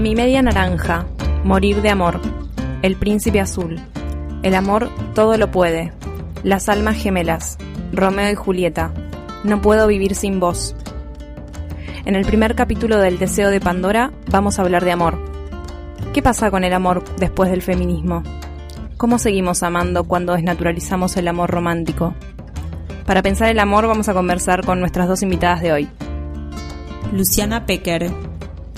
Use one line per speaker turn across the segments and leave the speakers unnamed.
Mi media naranja, morir de amor, el príncipe azul, el amor todo lo puede, las almas gemelas, Romeo y Julieta, no puedo vivir sin vos. En el primer capítulo del Deseo de Pandora vamos a hablar de amor. ¿Qué pasa con el amor después del feminismo? ¿Cómo seguimos amando cuando desnaturalizamos el amor romántico? Para pensar el amor vamos a conversar con nuestras dos invitadas de hoy.
Luciana Pecker.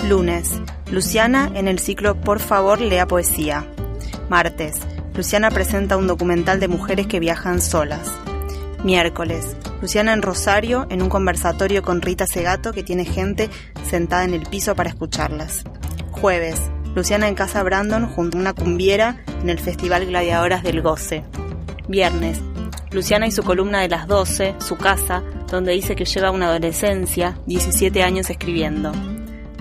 Lunes, Luciana en el ciclo Por favor lea poesía. Martes, Luciana presenta un documental de mujeres que viajan solas. Miércoles, Luciana en Rosario en un conversatorio con Rita Segato que tiene gente sentada en el piso para escucharlas. Jueves, Luciana en Casa Brandon junto a una cumbiera en el Festival Gladiadoras del Goce. Viernes, Luciana y su columna de las 12, su casa, donde dice que lleva una adolescencia, 17 años escribiendo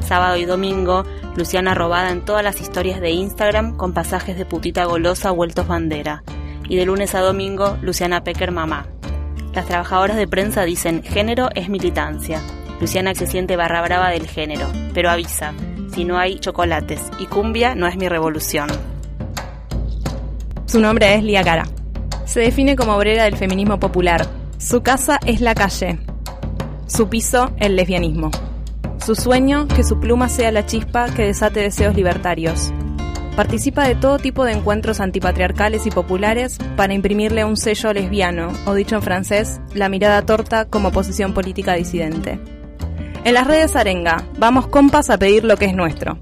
sábado y domingo, Luciana robada en todas las historias de Instagram con pasajes de putita golosa vueltos bandera. Y de lunes a domingo, Luciana Pecker mamá. Las trabajadoras de prensa dicen, género es militancia. Luciana se siente barra brava del género, pero avisa, si no hay chocolates y cumbia no es mi revolución.
Su nombre es Lía Cara. Se define como obrera del feminismo popular. Su casa es la calle. Su piso, el lesbianismo. Su sueño, que su pluma sea la chispa que desate deseos libertarios. Participa de todo tipo de encuentros antipatriarcales y populares para imprimirle un sello lesbiano, o dicho en francés, la mirada torta como posición política disidente. En las redes Arenga, vamos compas a pedir lo que es nuestro.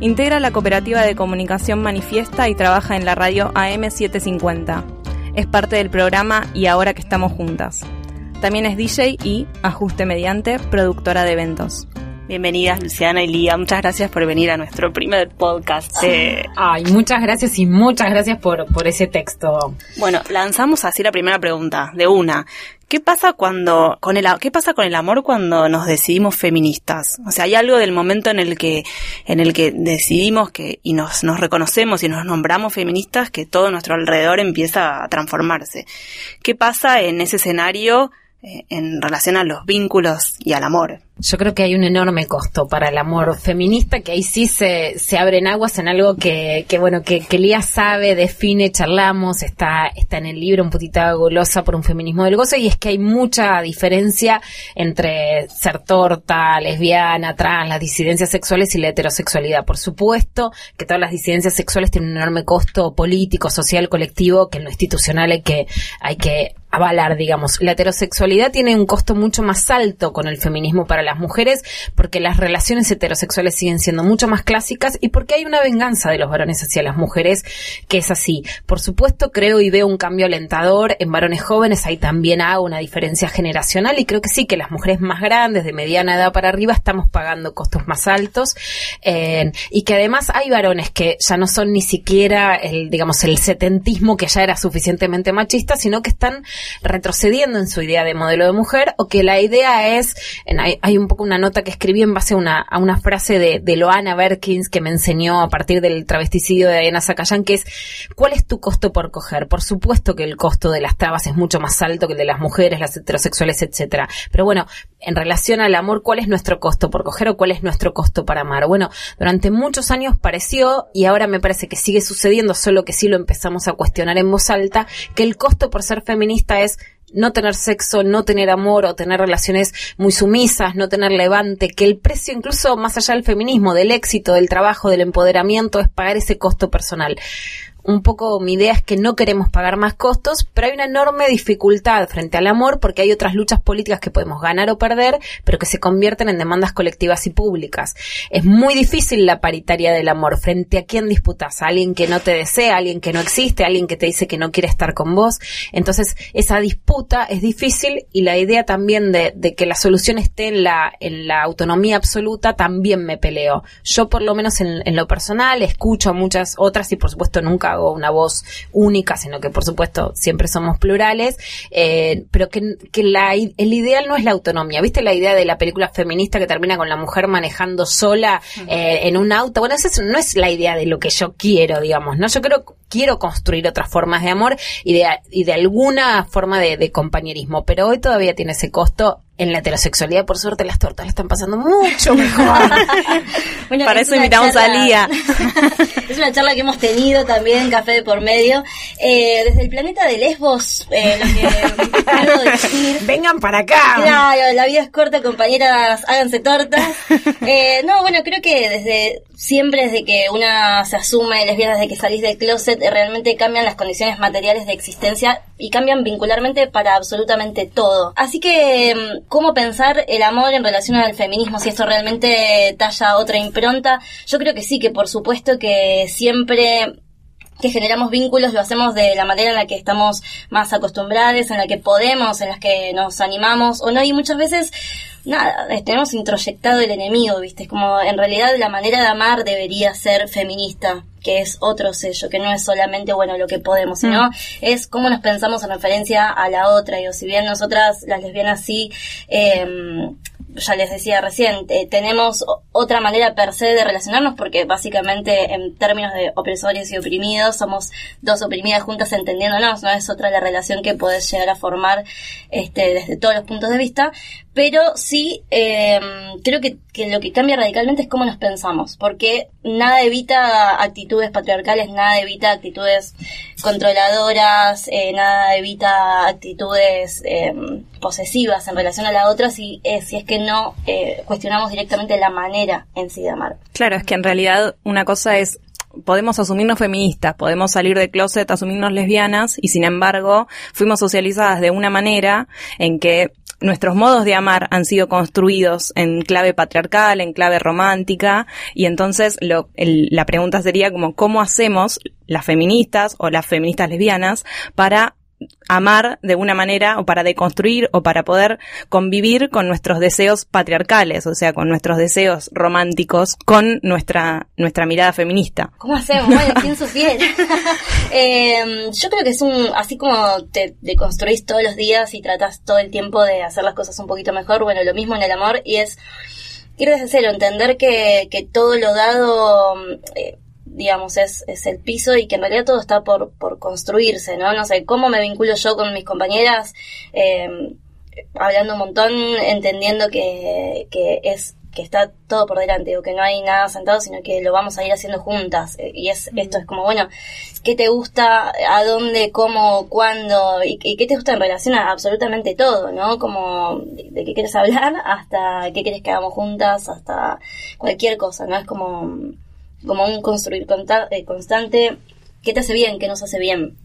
Integra la cooperativa de comunicación Manifiesta y trabaja en la radio AM750. Es parte del programa Y ahora que estamos juntas. También es DJ y, ajuste mediante, productora de eventos.
Bienvenidas Luciana y Lía, muchas gracias por venir a nuestro primer podcast.
Ay, muchas gracias y muchas gracias por, por ese texto.
Bueno, lanzamos así la primera pregunta, de una. ¿Qué pasa cuando con el qué pasa con el amor cuando nos decidimos feministas? O sea, hay algo del momento en el que en el que decidimos que y nos nos reconocemos y nos nombramos feministas que todo nuestro alrededor empieza a transformarse. ¿Qué pasa en ese escenario eh, en relación a los vínculos y al amor?
Yo creo que hay un enorme costo para el amor feminista, que ahí sí se, se abren aguas en algo que, que bueno, que, que Lía sabe, define, charlamos, está, está en el libro un poquito golosa por un feminismo del gozo, y es que hay mucha diferencia entre ser torta, lesbiana, trans, las disidencias sexuales y la heterosexualidad. Por supuesto que todas las disidencias sexuales tienen un enorme costo político, social, colectivo, que en lo institucional hay que, hay que avalar, digamos. La heterosexualidad tiene un costo mucho más alto con el feminismo para las mujeres, porque las relaciones heterosexuales siguen siendo mucho más clásicas y porque hay una venganza de los varones hacia las mujeres que es así. Por supuesto, creo y veo un cambio alentador en varones jóvenes, ahí también hago una diferencia generacional y creo que sí, que las mujeres más grandes, de mediana edad para arriba, estamos pagando costos más altos eh, y que además hay varones que ya no son ni siquiera el, digamos, el setentismo que ya era suficientemente machista, sino que están retrocediendo en su idea de modelo de mujer o que la idea es, hay, hay, un poco una nota que escribí en base a una, frase de, de Loana Berkins que me enseñó a partir del travesticidio de Diana Zacayán, que es, ¿cuál es tu costo por coger? Por supuesto que el costo de las trabas es mucho más alto que el de las mujeres, las heterosexuales, etcétera. Pero bueno, en relación al amor, ¿cuál es nuestro costo por coger o cuál es nuestro costo para amar? Bueno, durante muchos años pareció, y ahora me parece que sigue sucediendo, solo que sí lo empezamos a cuestionar en voz alta, que el costo por ser feminista es no tener sexo, no tener amor o tener relaciones muy sumisas, no tener levante, que el precio incluso más allá del feminismo, del éxito, del trabajo, del empoderamiento es pagar ese costo personal. Un poco mi idea es que no queremos pagar más costos, pero hay una enorme dificultad frente al amor porque hay otras luchas políticas que podemos ganar o perder, pero que se convierten en demandas colectivas y públicas. Es muy difícil la paritaria del amor. ¿Frente a quién disputas? ¿A alguien que no te desea? ¿A alguien que no existe? ¿A alguien que te dice que no quiere estar con vos? Entonces, esa disputa es difícil y la idea también de, que la solución esté en la, en la autonomía absoluta también me peleo. Yo, por lo menos en, lo personal, escucho a muchas otras y, por supuesto, nunca hago una voz única, sino que, por supuesto, siempre somos plurales, eh, pero que, que la, el ideal no es la autonomía. ¿Viste la idea de la película feminista que termina con la mujer manejando sola eh, en un auto? Bueno, esa no es la idea de lo que yo quiero, digamos, ¿no? Yo creo quiero construir otras formas de amor y de, y de alguna forma de, de compañerismo, pero hoy todavía tiene ese costo en la heterosexualidad, por suerte, las tortas le están pasando mucho mejor.
Para eso invitamos a Lía.
es una charla que hemos tenido también, Café de por Medio. Eh, desde el planeta de Lesbos, eh, lo que
puedo decir. Vengan para acá.
Claro, la vida es corta, compañeras, háganse tortas. Eh, no, bueno, creo que desde siempre, desde que una se asume lesbiana, desde que salís del closet, realmente cambian las condiciones materiales de existencia y cambian vincularmente para absolutamente todo. Así que mm, cómo pensar el amor en relación al feminismo, si esto realmente talla otra impronta. Yo creo que sí, que por supuesto que siempre que generamos vínculos lo hacemos de la manera en la que estamos más acostumbrados, en la que podemos, en las que nos animamos o no, y muchas veces nada, tenemos introyectado el enemigo, ¿viste? Es como en realidad la manera de amar debería ser feminista, que es otro sello, que no es solamente, bueno, lo que podemos, sino mm. es cómo nos pensamos en referencia a la otra. Y o si bien nosotras, las lesbianas, sí, eh, ya les decía recién, eh, tenemos otra manera per se de relacionarnos porque básicamente en términos de opresores y oprimidos somos dos oprimidas juntas entendiéndonos, no es otra la relación que puedes llegar a formar este, desde todos los puntos de vista, pero sí em, creo que, que, lo que cambia radicalmente es cómo nos pensamos, porque nada evita actitudes patriarcales, nada evita actitudes controladoras, eh, nada evita actitudes em, posesivas en relación a la otra si, eh, si es que no eh, cuestionamos directamente la manera en sí de amar.
Claro, es que en realidad una cosa es podemos asumirnos feministas, podemos salir de closet, asumirnos lesbianas, y sin embargo, fuimos socializadas de una manera en que nuestros modos de amar han sido construidos en clave patriarcal, en clave romántica, y entonces lo, la pregunta sería como, ¿cómo hacemos las feministas o las feministas lesbianas para amar de una manera o para deconstruir o para poder convivir con nuestros deseos patriarcales, o sea, con nuestros deseos románticos, con nuestra, nuestra mirada feminista.
¿Cómo hacemos? Bueno, pienso bien. eh, yo creo que es un, así como te deconstruís todos los días y tratas todo el tiempo de hacer las cosas un poquito mejor, bueno, lo mismo en el amor y es ir desde cero, entender que, que todo lo dado eh, digamos, es, es el piso y que en realidad todo está por, por construirse, ¿no? No sé, cómo me vinculo yo con mis compañeras, eh, hablando un montón, entendiendo que, que es que está todo por delante o que no hay nada sentado, sino que lo vamos a ir haciendo juntas. Eh, y es esto es como, bueno, ¿qué te gusta? ¿A dónde? ¿Cómo? ¿Cuándo? ¿Y, qué te gusta en relación a absolutamente todo? ¿No? Como de, qué quieres hablar hasta qué quieres que hagamos juntas, hasta cualquier cosa, ¿no? Es como como un construir eh, constante, ¿qué te hace bien, qué nos hace bien?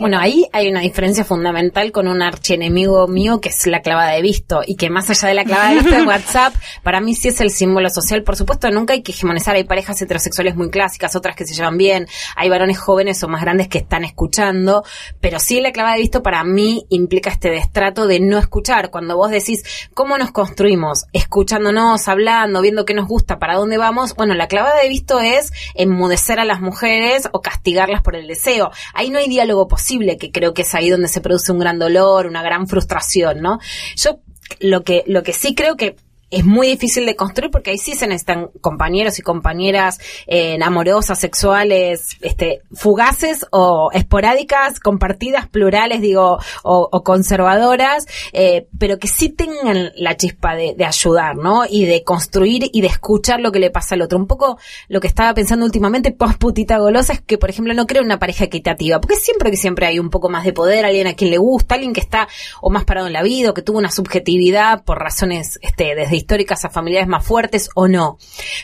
Bueno, ahí hay una diferencia fundamental con un archienemigo mío que es la clavada de visto y que más allá de la clavada de visto de WhatsApp, para mí sí es el símbolo social. Por supuesto, nunca hay que hegemonizar. Hay parejas heterosexuales muy clásicas, otras que se llevan bien, hay varones jóvenes o más grandes que están escuchando, pero sí la clavada de visto para mí implica este destrato de no escuchar. Cuando vos decís, ¿cómo nos construimos? Escuchándonos, hablando, viendo qué nos gusta, para dónde vamos. Bueno, la clavada de visto es enmudecer a las mujeres o castigarlas por el deseo. Ahí no hay diálogo posible, que creo que es ahí donde se produce un gran dolor, una gran frustración, ¿no? Yo lo que, lo que sí creo que es muy difícil de construir porque ahí sí se necesitan compañeros y compañeras eh, amorosas, sexuales, este, fugaces o esporádicas, compartidas, plurales, digo, o, conservadoras, eh, pero que sí tengan la chispa de, ayudar, ¿no? Y de construir y de escuchar lo que le pasa al otro. Un poco lo que estaba pensando últimamente, post putita golosa, es que, por ejemplo, no creo una pareja equitativa, porque siempre que siempre hay un poco más de poder, alguien a quien le gusta, alguien que está o más parado en la vida, o que tuvo una subjetividad por razones, este, desde históricas a familiares más fuertes o no.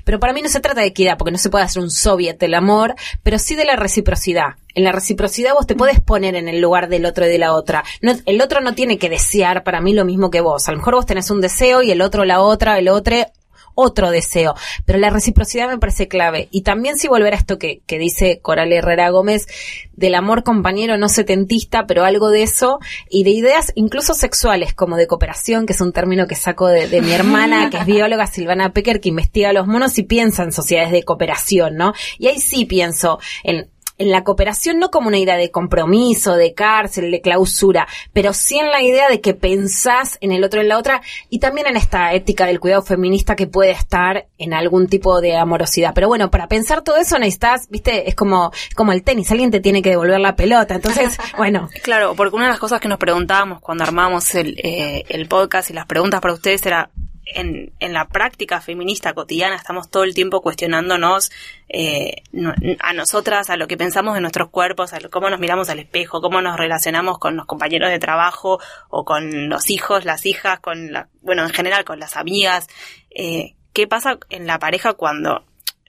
Pero para mí no se trata de equidad, porque no se puede hacer un soviet del amor, pero sí de la reciprocidad. En la reciprocidad vos te puedes poner en el lugar del otro y de la otra. No, el otro no tiene que desear para mí lo mismo que vos. A lo mejor vos tenés un deseo y el otro la otra, el otro otro deseo. Pero la reciprocidad me parece clave. Y también si volver a esto que, que dice Coral Herrera Gómez, del amor compañero no setentista, pero algo de eso, y de ideas incluso sexuales, como de cooperación, que es un término que saco de, de mi hermana, que es bióloga Silvana Pecker, que investiga los monos y piensa en sociedades de cooperación, ¿no? Y ahí sí pienso en en la cooperación no como una idea de compromiso, de cárcel, de clausura, pero sí en la idea de que pensás en el otro y en la otra y también en esta ética del cuidado feminista que puede estar en algún tipo de amorosidad. Pero bueno, para pensar todo eso necesitas, viste, es como, como el tenis, alguien te tiene que devolver la pelota. Entonces, bueno.
Claro, porque una de las cosas que nos preguntábamos cuando armamos el, eh, el podcast y las preguntas para ustedes era, en, en, la práctica feminista cotidiana estamos todo el tiempo cuestionándonos eh, a nosotras, a lo que pensamos de nuestros cuerpos, a cómo nos miramos al espejo, cómo nos relacionamos con los compañeros de trabajo o con los hijos, las hijas, con la, bueno, en general con las amigas. Eh, ¿Qué pasa en la pareja cuando,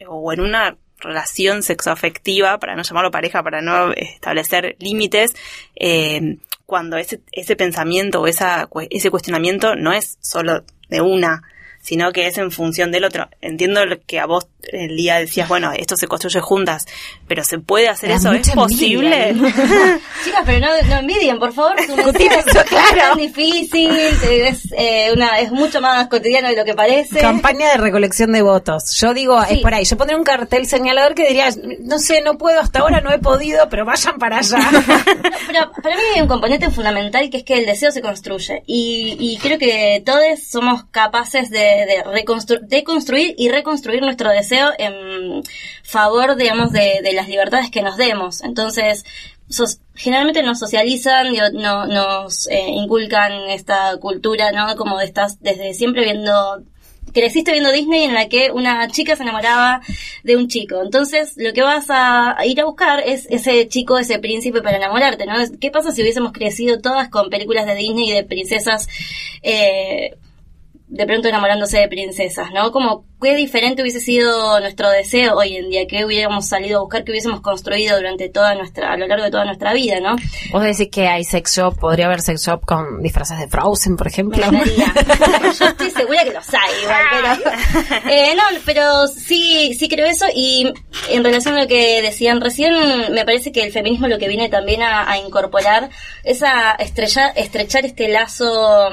o en una relación sexoafectiva, para no llamarlo pareja, para no establecer límites, eh, cuando ese, ese pensamiento o esa, ese cuestionamiento no es solo de una, sino que es en función del otro. Entiendo que a vos el día decías, bueno, esto se construye juntas, pero ¿se puede hacer eso? ¿Es posible?
Chicas, pero no, no envidien, por favor. Es claro. Es difícil, es, eh, una, es mucho más cotidiano de lo que parece.
Campaña de recolección de votos. Yo digo, es por ahí. Yo pondré un cartel señalador que diría, no sé, no puedo, hasta ahora no he podido, pero vayan para allá.
pero para mí hay un componente fundamental que es que el deseo se construye. Y, y creo que todos somos capaces de de, construir y reconstruir nuestro deseo en favor, digamos, de, las libertades que nos demos. Entonces, generalmente nos socializan, no, nos eh, inculcan esta cultura, ¿no? Como de estás desde siempre viendo creciste viendo Disney en la que una chica se enamoraba de un chico. Entonces, lo que vas a ir a buscar es ese chico, ese príncipe para enamorarte, ¿no? ¿Qué pasa si hubiésemos crecido todas con películas de Disney y de princesas eh, de pronto enamorándose de princesas, ¿no? Como qué diferente hubiese sido nuestro deseo hoy en día, que hubiéramos salido a buscar, que hubiésemos construido durante toda nuestra, a lo largo de toda nuestra vida, ¿no?
Vos decís que hay sex shop, podría haber sex shop con disfraces de Frozen, por ejemplo.
Yo estoy segura que los hay, igual, pero, eh, no, pero sí, sí creo eso y en relación a lo que decían recién, me parece que el feminismo lo que viene también a, a incorporar es a estrechar, estrechar este lazo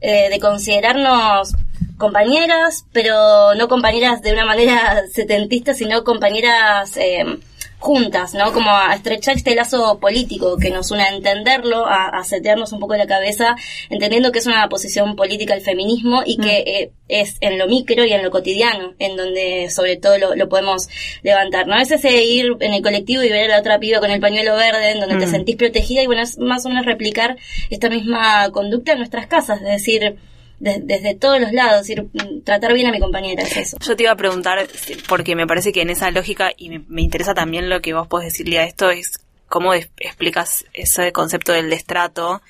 eh, de considerarnos compañeras, pero no compañeras de una manera setentista, sino compañeras eh, juntas, ¿no? Como a estrechar este lazo político que nos une a entenderlo, a, a setearnos un poco la cabeza, entendiendo que es una posición política el feminismo y que mm. eh, es en lo micro y en lo cotidiano, en donde sobre todo lo, podemos levantar, ¿no? A veces ir en el colectivo y ver a la otra piba con el pañuelo verde, en donde te mm. sentís protegida y bueno, es más o menos replicar esta misma conducta en nuestras casas, es decir, desde todos los lados, mm, tratar bien a mi compañera, es eso.
Yo te iba a preguntar, porque me parece que en esa lógica, y me, interesa también lo que vos podés decirle a esto, es cómo explicas ese concepto del destrato,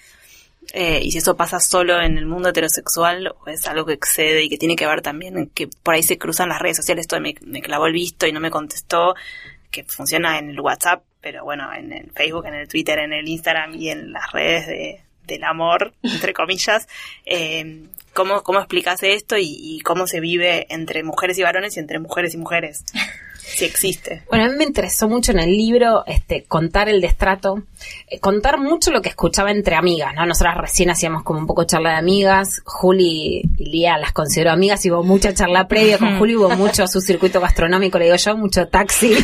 eh, y si eso pasa solo en el mundo heterosexual o es algo que excede y que tiene que ver también que por ahí se cruzan las redes sociales, esto me, me clavó el visto y no me contestó, que funciona en el WhatsApp, pero bueno, en el Facebook, en el Twitter, en el Instagram y en las redes de, del amor, entre comillas, eh, ¿cómo, ¿cómo explicas esto y, y, cómo se vive entre mujeres y varones y entre mujeres y mujeres? Si existe.
Bueno, a mí me interesó mucho en el libro este, contar el destrato, eh, contar mucho lo que escuchaba entre amigas, ¿no? Nosotras recién hacíamos como un poco charla de amigas, Juli y Lía las considero amigas, y hubo mucha charla previa, con Juli hubo mucho su circuito gastronómico, le digo yo, mucho taxi,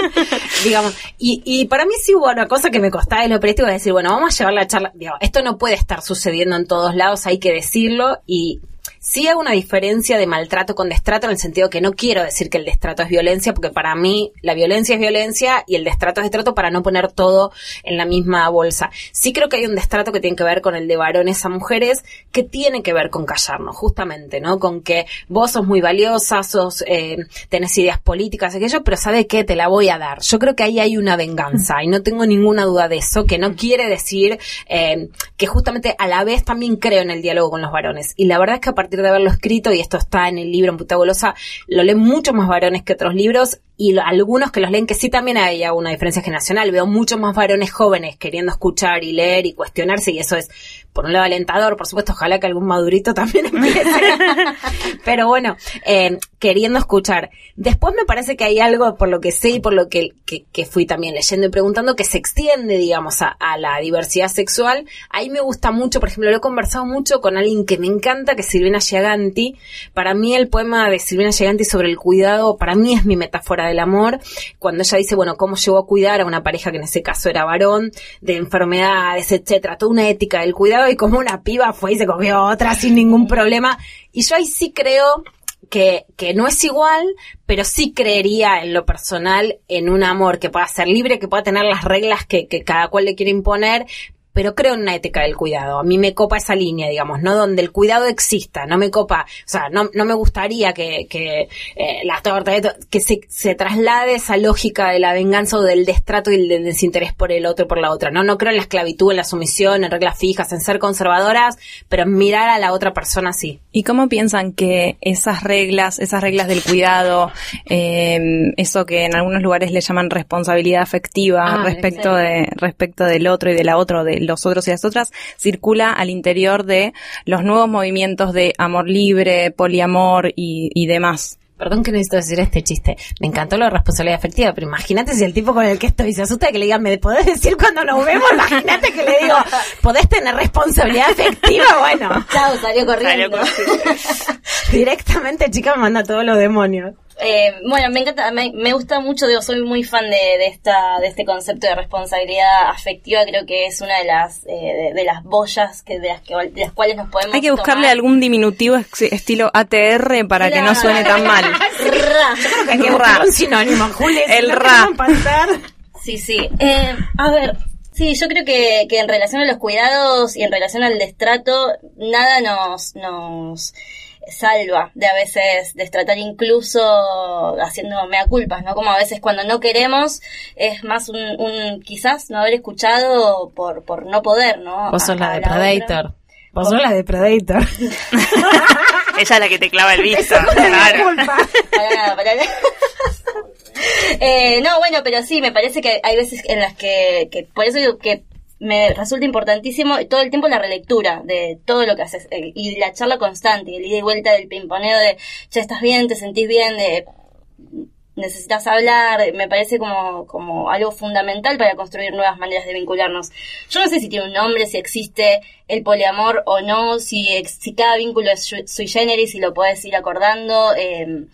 digamos. Y, y para mí sí hubo una cosa que me costaba de lo periodístico, decir, bueno, vamos a llevar la charla, digo, esto no puede estar sucediendo en todos lados, hay que decirlo, y Sí hay una diferencia de maltrato con destrato en el sentido que no quiero decir que el destrato es violencia, porque para mí la violencia es violencia y el destrato es destrato para no poner todo en la misma bolsa. Sí creo que hay un destrato que tiene que ver con el de varones a mujeres, que tiene que ver con callarnos, justamente, ¿no? Con que vos sos muy valiosa, sos, eh, tenés ideas políticas, aquello, pero sabe qué, te la voy a dar. Yo creo que ahí hay una venganza y no tengo ninguna duda de eso, que no quiere decir eh, que justamente a la vez también creo en el diálogo con los varones. Y la verdad es que a partir partir de haberlo escrito, y esto está en el libro en Puta Golosa, lo leen muchos más varones que otros libros, y algunos que los leen, que sí también hay una diferencia generacional, veo muchos más varones jóvenes queriendo escuchar y leer y cuestionarse, y eso es, por un lado, alentador, por supuesto, ojalá que algún madurito también empiece, pero bueno, eh, queriendo escuchar. Después me parece que hay algo, por lo que sé y por lo que, que, fui también leyendo y preguntando, que se extiende, digamos, a, a, la diversidad sexual. Ahí me gusta mucho, por ejemplo, lo he conversado mucho con alguien que me encanta, que es Silvina Giaganti. Para mí el poema de Silvina Giaganti sobre el cuidado, para mí es mi metáfora del amor, cuando ella dice, bueno, cómo llegó a cuidar a una pareja que en ese caso era varón, de enfermedades, etcétera, toda una ética del cuidado y como una piba fue y se cogió otra sin ningún problema. Y yo ahí sí creo que, que no es igual, pero sí creería en lo personal en un amor que pueda ser libre, que pueda tener las reglas que, que cada cual le quiere imponer, pero creo en una ética del cuidado. A mí me copa esa línea, digamos, ¿no? Donde el cuidado exista, no me copa, o sea, no, no me gustaría que, que eh, la torta, que se, se traslade esa lógica de la venganza o del destrato y del desinterés por el otro y por la otra, ¿no? No creo en la esclavitud, en la sumisión, en reglas fijas, en ser conservadoras, pero en mirar a la otra persona sí.
¿Y cómo piensan que esas reglas, esas reglas del cuidado, eh, eso que en algunos lugares le llaman responsabilidad afectiva ah, respecto de, respecto del otro y de la otra, del los otros y las otras, circula al interior de los nuevos movimientos de amor libre, poliamor y, demás.
Perdón que necesito decir este chiste. Me encantó lo de responsabilidad afectiva, pero imagínate si el tipo con el que estoy se asusta que le digan, ¿me podés decir cuando nos vemos? Imagínate que le digo, ¿podés tener responsabilidad afectiva? Bueno.
Chao, salió corriendo.
Directamente, chica, me manda todos los demonios.
Eh, bueno, me encanta, me, gusta mucho, digo, soy muy fan de, esta, de este concepto de responsabilidad afectiva, creo que es una de las, eh, de, las boyas que, de, las que, de las cuales nos podemos
Hay que buscarle algún diminutivo estilo ATR para que no suene tan mal.
Hay que buscar un sinónimo, Julio.
El ra.
Sí, sí. Eh, a ver, Sí, yo creo que, que en relación a los cuidados y en relación al destrato, nada nos, nos salva de a veces destratar incluso haciendo mea culpas, ¿no? Como a veces cuando no queremos es más un, quizás no haber escuchado por, por no poder, ¿no?
Vos sos la de Predator. Vos sos la de Predator.
Ella es la que te clava el visto. claro. Para nada, para nada.
Eh, no, bueno, pero sí, me parece que hay veces en las que, que por eso digo que me resulta importantísimo todo el tiempo la relectura de todo lo que haces y la charla constante y el ida y vuelta del pimponeo de ya estás bien, te sentís bien, de necesitas hablar, me parece como, como algo fundamental para construir nuevas maneras de vincularnos. Yo no sé si tiene un nombre, si existe el poliamor o no, si, si cada vínculo es sui generis, si lo puedes ir acordando. Eh,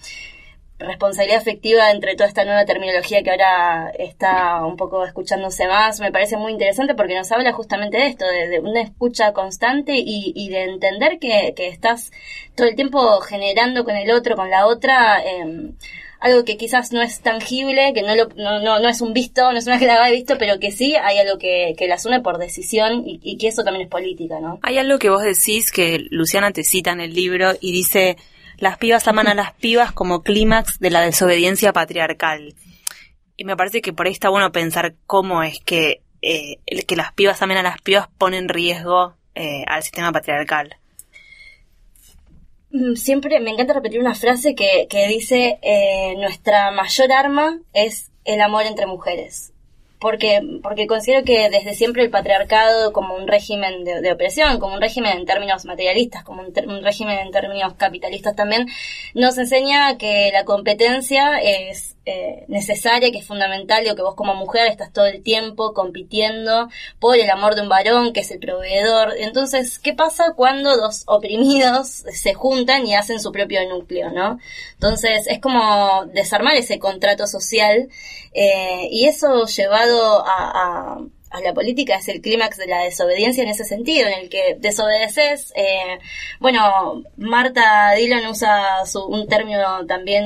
responsabilidad afectiva entre toda esta nueva terminología que ahora está un poco escuchándose más, me parece muy interesante porque nos habla justamente de esto, de, una escucha constante y, de entender que, estás todo el tiempo generando con el otro, con la otra, em, algo que quizás no es tangible, que no, no, no, es un visto, no es una la haga visto, pero que sí hay algo que, que las une por decisión y, y que eso también es política, ¿no?
Hay algo que vos decís que Luciana te cita en el libro y dice las pibas aman a las pibas como clímax de la desobediencia patriarcal. Y me parece que por ahí está bueno pensar cómo es que eh, el que las pibas amen a las pibas pone en riesgo eh, al sistema patriarcal.
Mm, siempre me encanta repetir una frase que, que dice, eh, nuestra mayor arma es el amor entre mujeres porque, porque considero que desde siempre el patriarcado como un régimen de, opresión, como un régimen en términos materialistas, como un, régimen en términos capitalistas también, nos enseña que la competencia es eh, necesaria, que es fundamental, y que vos como mujer estás todo el tiempo compitiendo por el amor de un varón que es el proveedor. Entonces, ¿qué pasa cuando dos oprimidos se juntan y hacen su propio núcleo, no? Entonces, es como desarmar ese contrato social eh, y eso llevado a, a, la política es el clímax de la desobediencia en ese sentido, en el que desobedeces. Eh, bueno, Marta Dillon usa su, un término también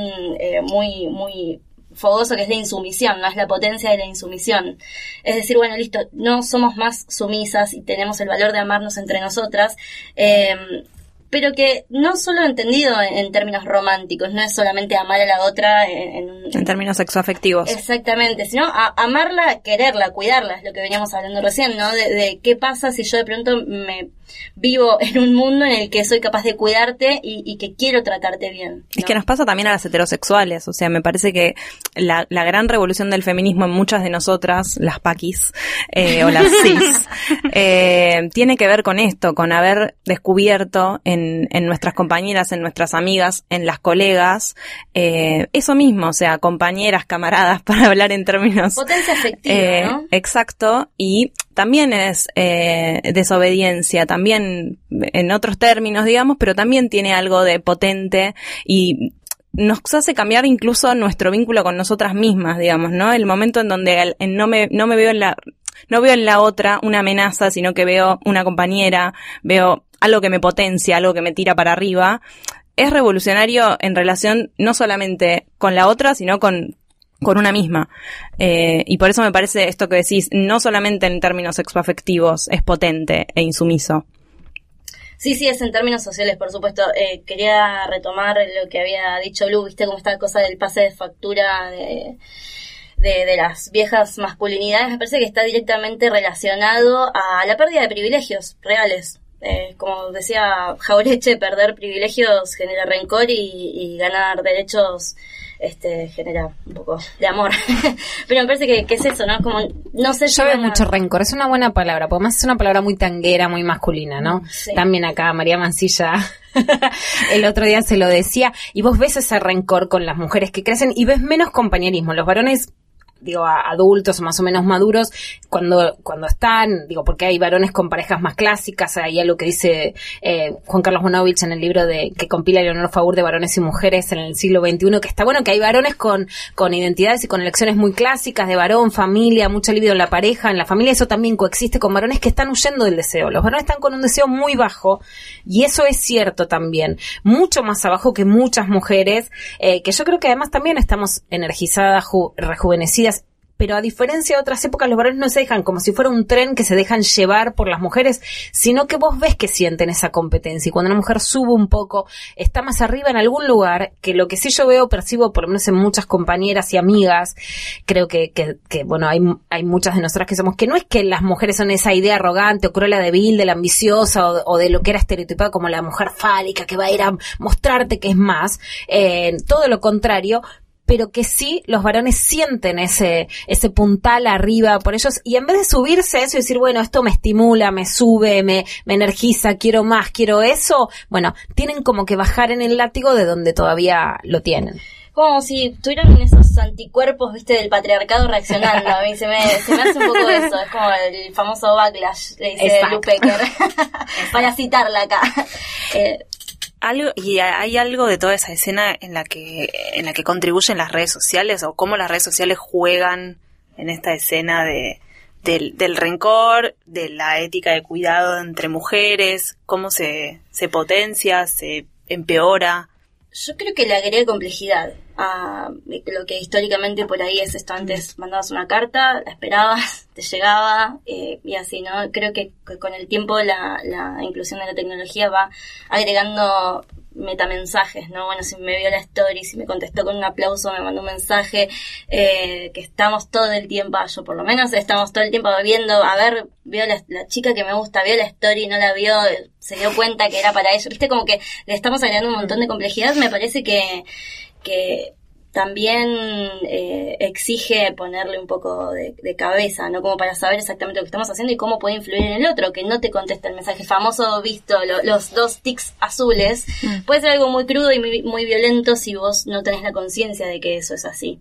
muy, muy fogoso que es la insumisión, no es la potencia de la insumisión. Es decir, bueno, listo, no somos más sumisas y tenemos el valor de amarnos entre nosotras. Eh, pero que no solo entendido en, términos románticos, no es solamente amar a la otra en,
en términos sexoafectivos.
Exactamente, sino amarla, quererla, cuidarla, es lo que veníamos hablando recién, ¿no? De, qué pasa si yo de pronto me vivo en un mundo en el que soy capaz de cuidarte y, que quiero tratarte bien.
Es que nos pasa también a las heterosexuales, o sea, me parece que la, gran revolución del feminismo en muchas de nosotras, las paquis eh, o las cis, eh, tiene que ver con esto, con haber descubierto en, en nuestras compañeras, en nuestras amigas, en las colegas, eh, eso mismo, o sea, compañeras, camaradas, para hablar en términos...
Potencia efectiva, ¿no?
Exacto, y también es desobediencia, también en otros términos, digamos, pero también tiene algo de potente y nos hace cambiar incluso nuestro vínculo con nosotras mismas, digamos, ¿no? El momento en donde no me, no me veo en la, no veo en la otra una amenaza, sino que veo una compañera, veo algo que me potencia, algo que me tira para arriba, es revolucionario en relación no solamente con la otra, sino con, con una misma. Eh, y por eso me parece esto que decís, no solamente en términos sexoafectivos, es potente e insumiso.
Sí, sí, es en términos sociales, por supuesto. Eh, quería retomar lo que había dicho Lu, viste cómo está la cosa del pase de factura de, de, las viejas masculinidades. Me parece que está directamente relacionado a la pérdida de privilegios reales. Eh, como decía Jaureche, perder privilegios genera rencor y ganar derechos este, genera un poco de amor. Pero me parece que, es eso, ¿no? Como, no sé.
Yo veo mucho rencor, es una buena palabra, porque más es una palabra muy tanguera, muy masculina, ¿no? También acá María Mancilla el otro día se lo decía, y vos ves ese rencor con las mujeres que crecen y ves menos compañerismo. Los varones digo, a adultos más o menos maduros, cuando, cuando están, digo, porque hay varones con parejas más clásicas, hay algo que dice eh, Juan Carlos Bonovich en el libro de que compila Leonor Favor de varones y mujeres en el siglo XXI, que está bueno que hay varones con, con identidades y con elecciones muy clásicas de varón, familia, mucha libido en la pareja, en la familia eso también coexiste con varones que están huyendo del deseo. Los varones están con un deseo muy bajo y eso es cierto también, mucho más abajo que muchas mujeres, eh, que yo creo que además también estamos energizadas, rejuvenecidas pero a diferencia de otras épocas, los varones no se dejan como si fuera un tren que se dejan llevar por las mujeres, sino que vos ves que sienten esa competencia. Y cuando una mujer sube un poco, está más arriba en algún lugar, que lo que sí yo veo, percibo, por lo menos en muchas compañeras y amigas, creo que, que, que bueno, hay, hay muchas de nosotras que somos, que no es que las mujeres son esa idea arrogante o cruela débil de la ambiciosa o, de lo que era estereotipada como la mujer fálica que va a ir a mostrarte que es más, eh, todo lo contrario, pero que sí los varones sienten ese, ese puntal arriba por ellos y en vez de subirse a eso y decir, bueno, esto me estimula, me sube, me, me energiza, quiero más, quiero eso, bueno, tienen como que bajar en el látigo de donde todavía lo tienen
como si tuvieran esos anticuerpos, viste, del patriarcado reaccionando. A mí se me, se me hace un poco eso. Es como el famoso backlash, le dice Lupecker. Para citarla acá.
Eh, algo y hay algo de toda esa escena en la que en la que contribuyen las redes sociales o cómo las redes sociales juegan en esta escena de del, del rencor, de la ética de cuidado entre mujeres, cómo se, se potencia, se empeora.
Yo creo que le agrega complejidad a lo que históricamente por ahí es esto. Antes mandabas una carta, la esperabas, te llegaba eh, y así, ¿no? Creo que, con el tiempo la, la inclusión de la tecnología va agregando metamensajes, ¿no? Bueno, si me vio la story, si me contestó con un aplauso, me mandó un mensaje, eh, que estamos todo el tiempo, yo por lo menos estamos todo el tiempo viendo, a ver, vio la, chica que me gusta, vio la story, no la vio, se dio cuenta que era para eso, viste, como que le estamos agregando un montón de complejidad, me parece que, que también eh, exige ponerle un poco de, cabeza, ¿no? Como para saber exactamente lo que estamos haciendo y cómo puede influir en el otro, que no te contesta el mensaje famoso visto, los dos tics azules. Mm. Puede ser algo muy crudo y muy, violento si vos no tenés la conciencia de que eso es así.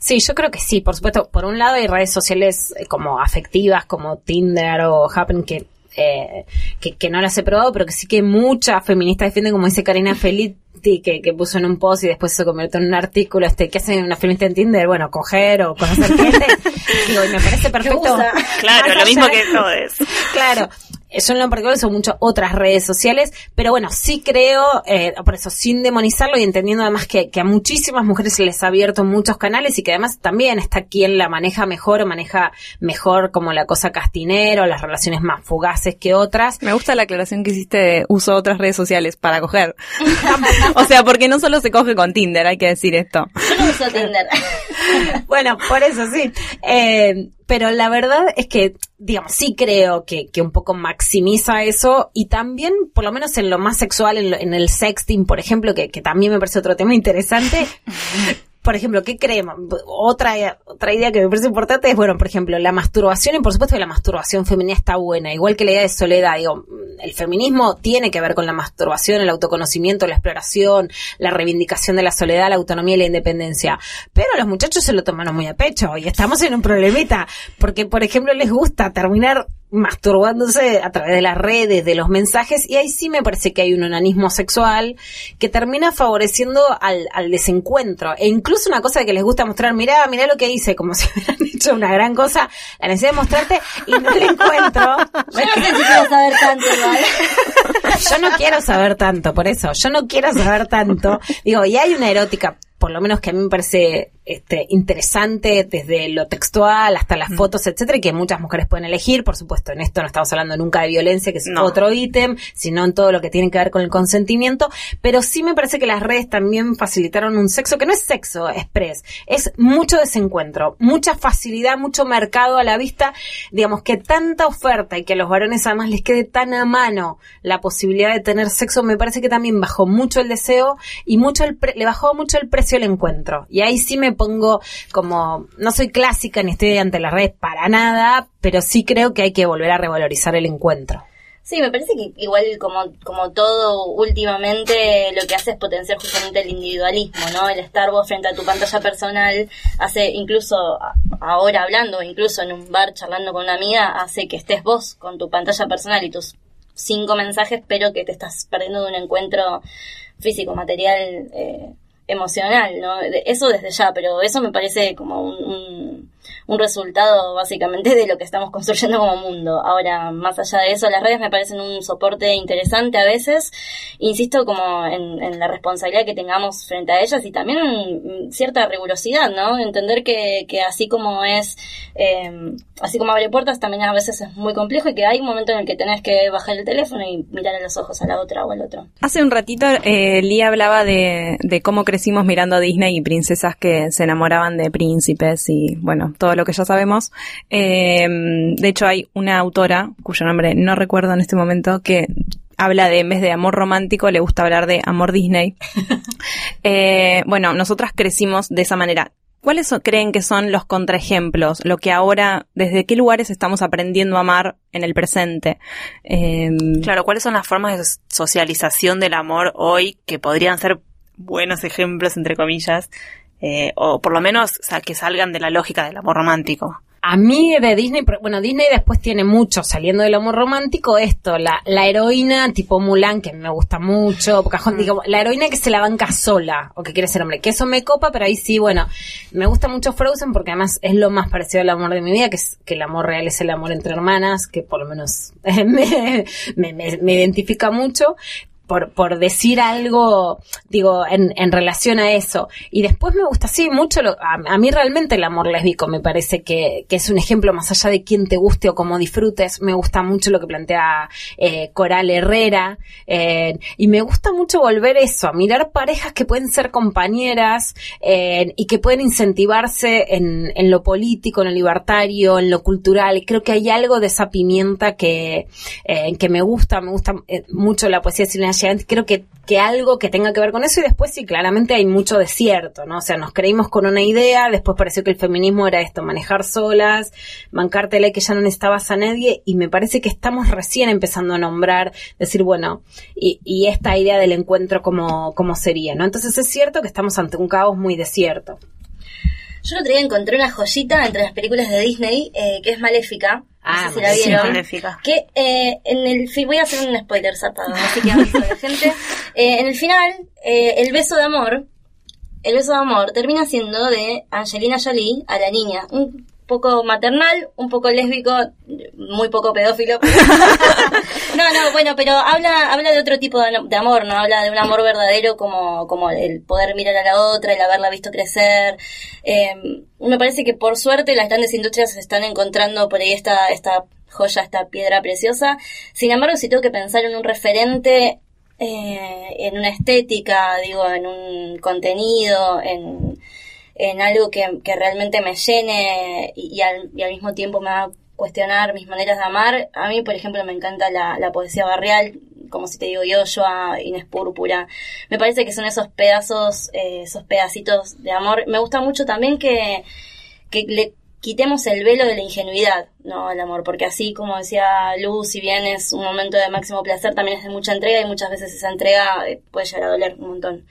Sí, yo creo que sí, por supuesto. Por un lado hay redes sociales eh, como afectivas, como Tinder o Happen, que, eh, que, que, no las he probado, pero que sí que muchas feministas defienden, como dice Karina Feliz, que, que, puso en un post y después se convirtió en un artículo, este, ¿qué hacen una feminista en Tinder? Bueno, coger o conocer gente. Digo, y me parece perfecto.
Claro, lo mismo que todo es.
Claro, yo en lo particular son muchas otras redes sociales, pero bueno, sí creo, eh, por eso, sin demonizarlo y entendiendo además que, a muchísimas mujeres se les ha abierto muchos canales y que además también está quien la maneja mejor o maneja mejor como la cosa castinero, las relaciones más fugaces que otras.
Me gusta la aclaración que hiciste de uso otras redes sociales para coger. o sea, porque no solo se coge con Tinder, hay que decir esto.
Uso Tinder.
bueno, por eso sí. Eh, pero la verdad es que, digamos, sí creo que, que un poco maximiza eso y también, por lo menos en lo más sexual, en, en el sexting, por ejemplo, que, que también me parece otro tema interesante, por ejemplo, ¿qué creemos? Otra, otra idea que me parece importante es, bueno, por ejemplo, la masturbación, y por supuesto que la masturbación femenina está buena, igual que la idea de soledad, digo, el feminismo tiene que ver con la masturbación, el autoconocimiento, la exploración, la reivindicación de la soledad, la autonomía y la independencia. Pero los muchachos se lo toman muy a pecho y estamos en un problemita, porque, por ejemplo, les gusta terminar masturbándose a través de las redes, de los mensajes, y ahí sí me parece que hay un onanismo sexual que termina favoreciendo al, al desencuentro. E incluso una cosa que les gusta mostrar, mirá, mirá lo que hice, como si hubieran hecho una gran cosa, la necesidad de mostrarte y no la encuentro.
Yo no sé si quiero saber tanto igual.
Yo no quiero saber tanto, por eso, yo no quiero saber tanto. Digo, y hay una erótica por lo menos que a mí me parece este, interesante desde lo textual hasta las fotos, etcétera, y que muchas mujeres pueden elegir. Por supuesto, en esto no estamos hablando nunca de violencia, que es
No.
otro ítem, sino en todo lo que tiene que ver con el consentimiento. Pero sí me parece que las redes también facilitaron un sexo que no es sexo express, es mucho desencuentro, mucha facilidad, mucho mercado a la vista. Digamos que tanta oferta y que a los varones además les quede tan a mano la posibilidad de tener sexo, me parece que también bajó mucho el deseo y mucho el pre- le bajó mucho el precio al encuentro. Y ahí sí me pongo como, no soy clásica ni estoy ante las redes para nada, pero sí creo que hay que volver a revalorizar el encuentro.
Sí, me parece que igual como, como todo últimamente lo que hace es potenciar justamente el individualismo, ¿no? El estar vos frente a tu pantalla personal hace incluso ahora hablando, incluso en un bar charlando con una amiga, hace que estés vos con tu pantalla personal y tus cinco mensajes, pero que te estás perdiendo de un encuentro físico, material, eh, emocional, ¿no? Eso desde ya, pero eso me parece como un, un, un resultado básicamente de lo que estamos construyendo como mundo. Ahora, más allá de eso, las redes me parecen un soporte interesante a veces, insisto como en, en la responsabilidad que tengamos frente a ellas y también cierta rigurosidad, ¿no? Entender que, que así como es, eh, así como abre puertas, también a veces es muy complejo y que hay un momento en el que tenés que bajar el teléfono y mirar a los ojos a la otra o al otro.
Hace un ratito eh, hablaba de, de cómo crecimos mirando Disney y princesas que se enamoraban de príncipes y bueno, todo lo que ya sabemos. Eh, de hecho hay una autora, cuyo nombre no recuerdo en este momento, que habla de, en vez de amor romántico, le gusta hablar de amor Disney. Eh, bueno, nosotras crecimos de esa manera. ¿Cuáles son- creen que son los contraejemplos? Lo que ahora, desde qué lugares estamos aprendiendo a amar en el presente? Eh,
Claro, ¿cuáles son las formas de socialización del amor hoy que podrían ser buenos ejemplos, entre comillas, eh, o por lo menos o sea, que salgan de la lógica del amor romántico?
A mí de Disney, bueno, Disney después tiene mucho, saliendo del amor romántico, esto, la, la heroína tipo Mulan, que me gusta mucho, Pocahontas, digo, la heroína que se la banca sola, o que quiere ser hombre, que eso me copa, pero ahí sí, bueno, me gusta mucho Frozen porque además es lo más parecido al amor de mi vida, que es que el amor real es el amor entre hermanas, que por lo menos me, me, me- me identifica mucho. Por, por decir algo, digo, en, en relación a eso. Y después me gusta, sí, mucho, lo, a, a mí realmente el amor lésbico me parece que, que es un ejemplo más allá de quién te guste o cómo disfrutes. Me gusta mucho lo que plantea eh, Coral Herrera. eh, y me gusta mucho volver eso, a mirar parejas que pueden ser compañeras eh, y que pueden incentivarse en, en lo político, en lo libertario, en lo cultural. Creo que hay algo de esa pimienta que, eh, que me gusta, me gusta eh, mucho la poesía Silvina Creo que, que algo que tenga que ver con eso y después sí, claramente hay mucho desierto, ¿no? O sea, nos creímos con una idea, después pareció que el feminismo era esto, manejar solas, bancártela y que ya no necesitabas a nadie y me parece que estamos recién empezando a nombrar, decir, bueno, y, y esta idea del encuentro como, como sería, ¿no? Entonces es cierto que estamos ante un caos muy desierto.
Yo el otro día encontré una joyita entre las películas de Disney eh, que es Maléfica. No
Ah,
sé si la vieron.
Maléfica.
Que eh, en el voy a hacer un spoiler zarpado, así que la gente. Eh, en el final, eh, el beso de amor, el beso de amor termina siendo de Angelina Jolie a la niña. Un poco maternal, un poco lésbico, muy poco pedófilo. pero- no, no, bueno, pero habla, habla de otro tipo de, de amor, ¿no? Habla de un amor verdadero como, como el poder mirar a la otra, el haberla visto crecer. Eh, me parece que por suerte las grandes industrias están encontrando por ahí esta, esta joya, esta piedra preciosa. Sin embargo, si tengo que pensar en un referente, eh, en una estética, digo, en un contenido, en, en algo que, que realmente me llene y, al, y al mismo tiempo me haga cuestionar mis maneras de amar. A mí, por ejemplo, me encanta la, la poesía barrial, como si te digo yo, a Inés Púrpura. Me parece que son esos pedazos, eh, esos pedacitos de amor. Me gusta mucho también que, que le quitemos el velo de la ingenuidad, ¿no? Al amor, porque así como decía Luz, si bien es un momento de máximo placer, también es de mucha entrega y muchas veces esa entrega eh, puede llegar a doler un montón.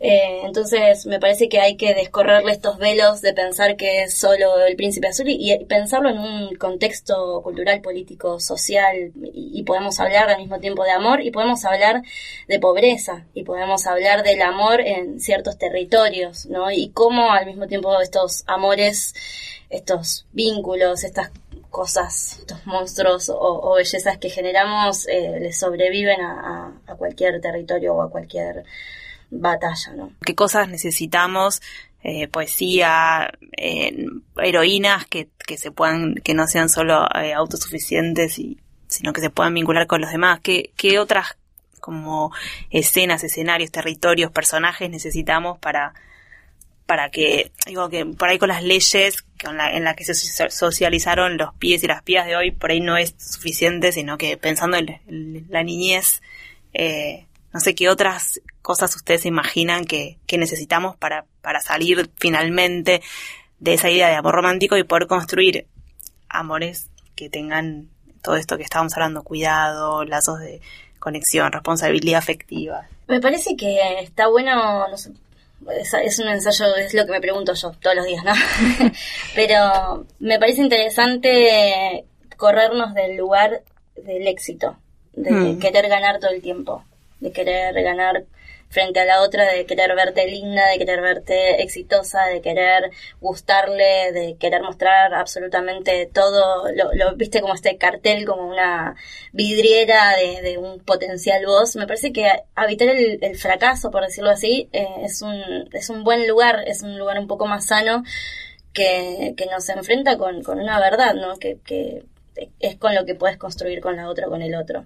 Eh, entonces me parece que hay que descorrerle estos velos de pensar que es solo el príncipe azul y, pensarlo en un contexto cultural, político, social y, podemos hablar al mismo tiempo de amor y podemos hablar de pobreza y podemos hablar del amor en ciertos territorios, ¿no? Y cómo al mismo tiempo estos amores, estos vínculos, estas cosas, estos monstruos o, bellezas que generamos eh, les sobreviven a cualquier territorio o a cualquier batalla, ¿no?
¿Qué cosas necesitamos? Eh, poesía, eh, heroínas que, que se puedan, que no sean solo eh, autosuficientes y, sino que se puedan vincular con los demás. ¿Qué, qué otras como escenas, escenarios, territorios, personajes necesitamos para, para que, digo que por ahí con las leyes en las que se socializaron los pies y las pías de hoy, por ahí no es suficiente, sino que pensando en, la niñez, no sé qué otras cosas ustedes se imaginan que, necesitamos para, para salir finalmente de esa idea de amor romántico y poder construir amores que tengan todo esto que estábamos hablando, cuidado, lazos de conexión, responsabilidad afectiva.
Me parece que está bueno, no sé, es, un ensayo, es lo que me pregunto yo todos los días, ¿no? Pero me parece interesante corrernos del lugar del éxito, de mm. querer ganar todo el tiempo de querer ganar frente a la otra, de querer verte linda, de querer verte exitosa, de querer gustarle, de querer mostrar absolutamente todo, lo, viste como este cartel, como una vidriera de, un potencial voz. Me parece que habitar el, fracaso, por decirlo así, eh, es, un, es un buen lugar, es un lugar un poco más sano que, que nos enfrenta con, con una verdad, ¿no? Que, que es con lo que puedes construir con la otra, con el otro.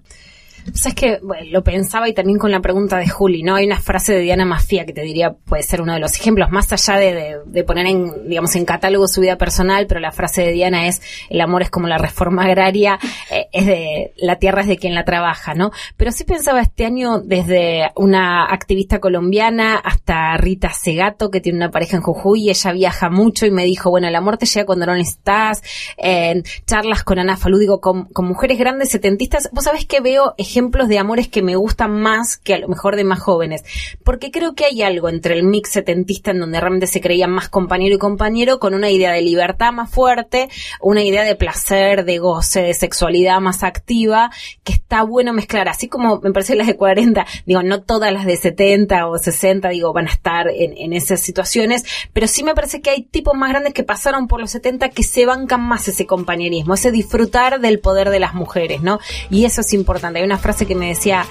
Sabes que lo pensaba y también con la pregunta de Juli, ¿no? Hay una frase de Diana Mafia que te diría puede ser uno de los ejemplos, más allá de, poner en, digamos, en catálogo su vida personal, pero la frase de Diana es el amor es como la reforma agraria, eh, es de la tierra es de quien la trabaja, ¿no? Pero sí pensaba este año desde una activista colombiana hasta Rita Segato, que tiene una pareja en Jujuy, y ella viaja mucho y me dijo, bueno, el amor te llega cuando no estás, en charlas con Ana Falú, digo, con, con mujeres grandes setentistas, vos sabés que veo ejemplos de amores que me gustan más que a lo mejor de más jóvenes. Porque creo que hay algo entre el mix setentista en donde realmente se creían más compañero y compañero con una idea de libertad más fuerte, una idea de placer, de goce, de sexualidad más activa, que está bueno mezclar. Así como me parece las de 40, digo, no todas las de 70 o 60, digo, van a estar en, en esas situaciones, pero sí me parece que hay tipos más grandes que pasaron por los 70 que se bancan más ese compañerismo, ese disfrutar del poder de las mujeres, ¿no? Y eso es importante. Hay una frase que me decía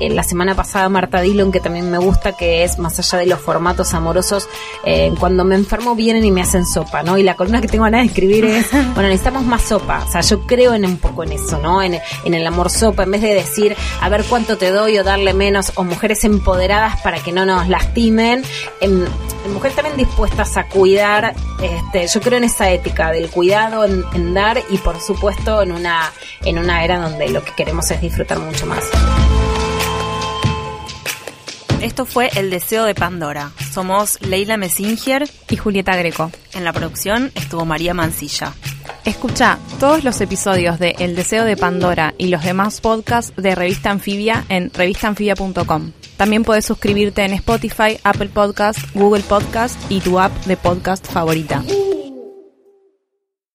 eh, la semana pasada Marta Dillon, que también me gusta, que es más allá de los formatos amorosos, eh, cuando me enfermo vienen y me hacen sopa, ¿no? Y la columna que tengo ganas de escribir es, bueno, necesitamos más sopa. O sea, yo creo en un poco en eso, ¿no? En, el amor sopa, en vez de decir, a ver cuánto te doy o darle menos, o mujeres empoderadas para que no nos lastimen, en, mujeres también dispuestas a cuidar, este, yo creo en esa ética del cuidado, en, en dar y por supuesto en una, en una era donde lo que queremos es disfrutar mucho más.
Esto fue El Deseo de Pandora. Somos Leila Messinger
y Julieta Greco.
En la producción estuvo María Mancilla.
Escucha todos los episodios de El Deseo de Pandora y los demás podcasts de Revista Anfibia en revistaanfibia.com. También puedes suscribirte en Spotify, Apple Podcast, Google Podcast y tu app de podcast favorita.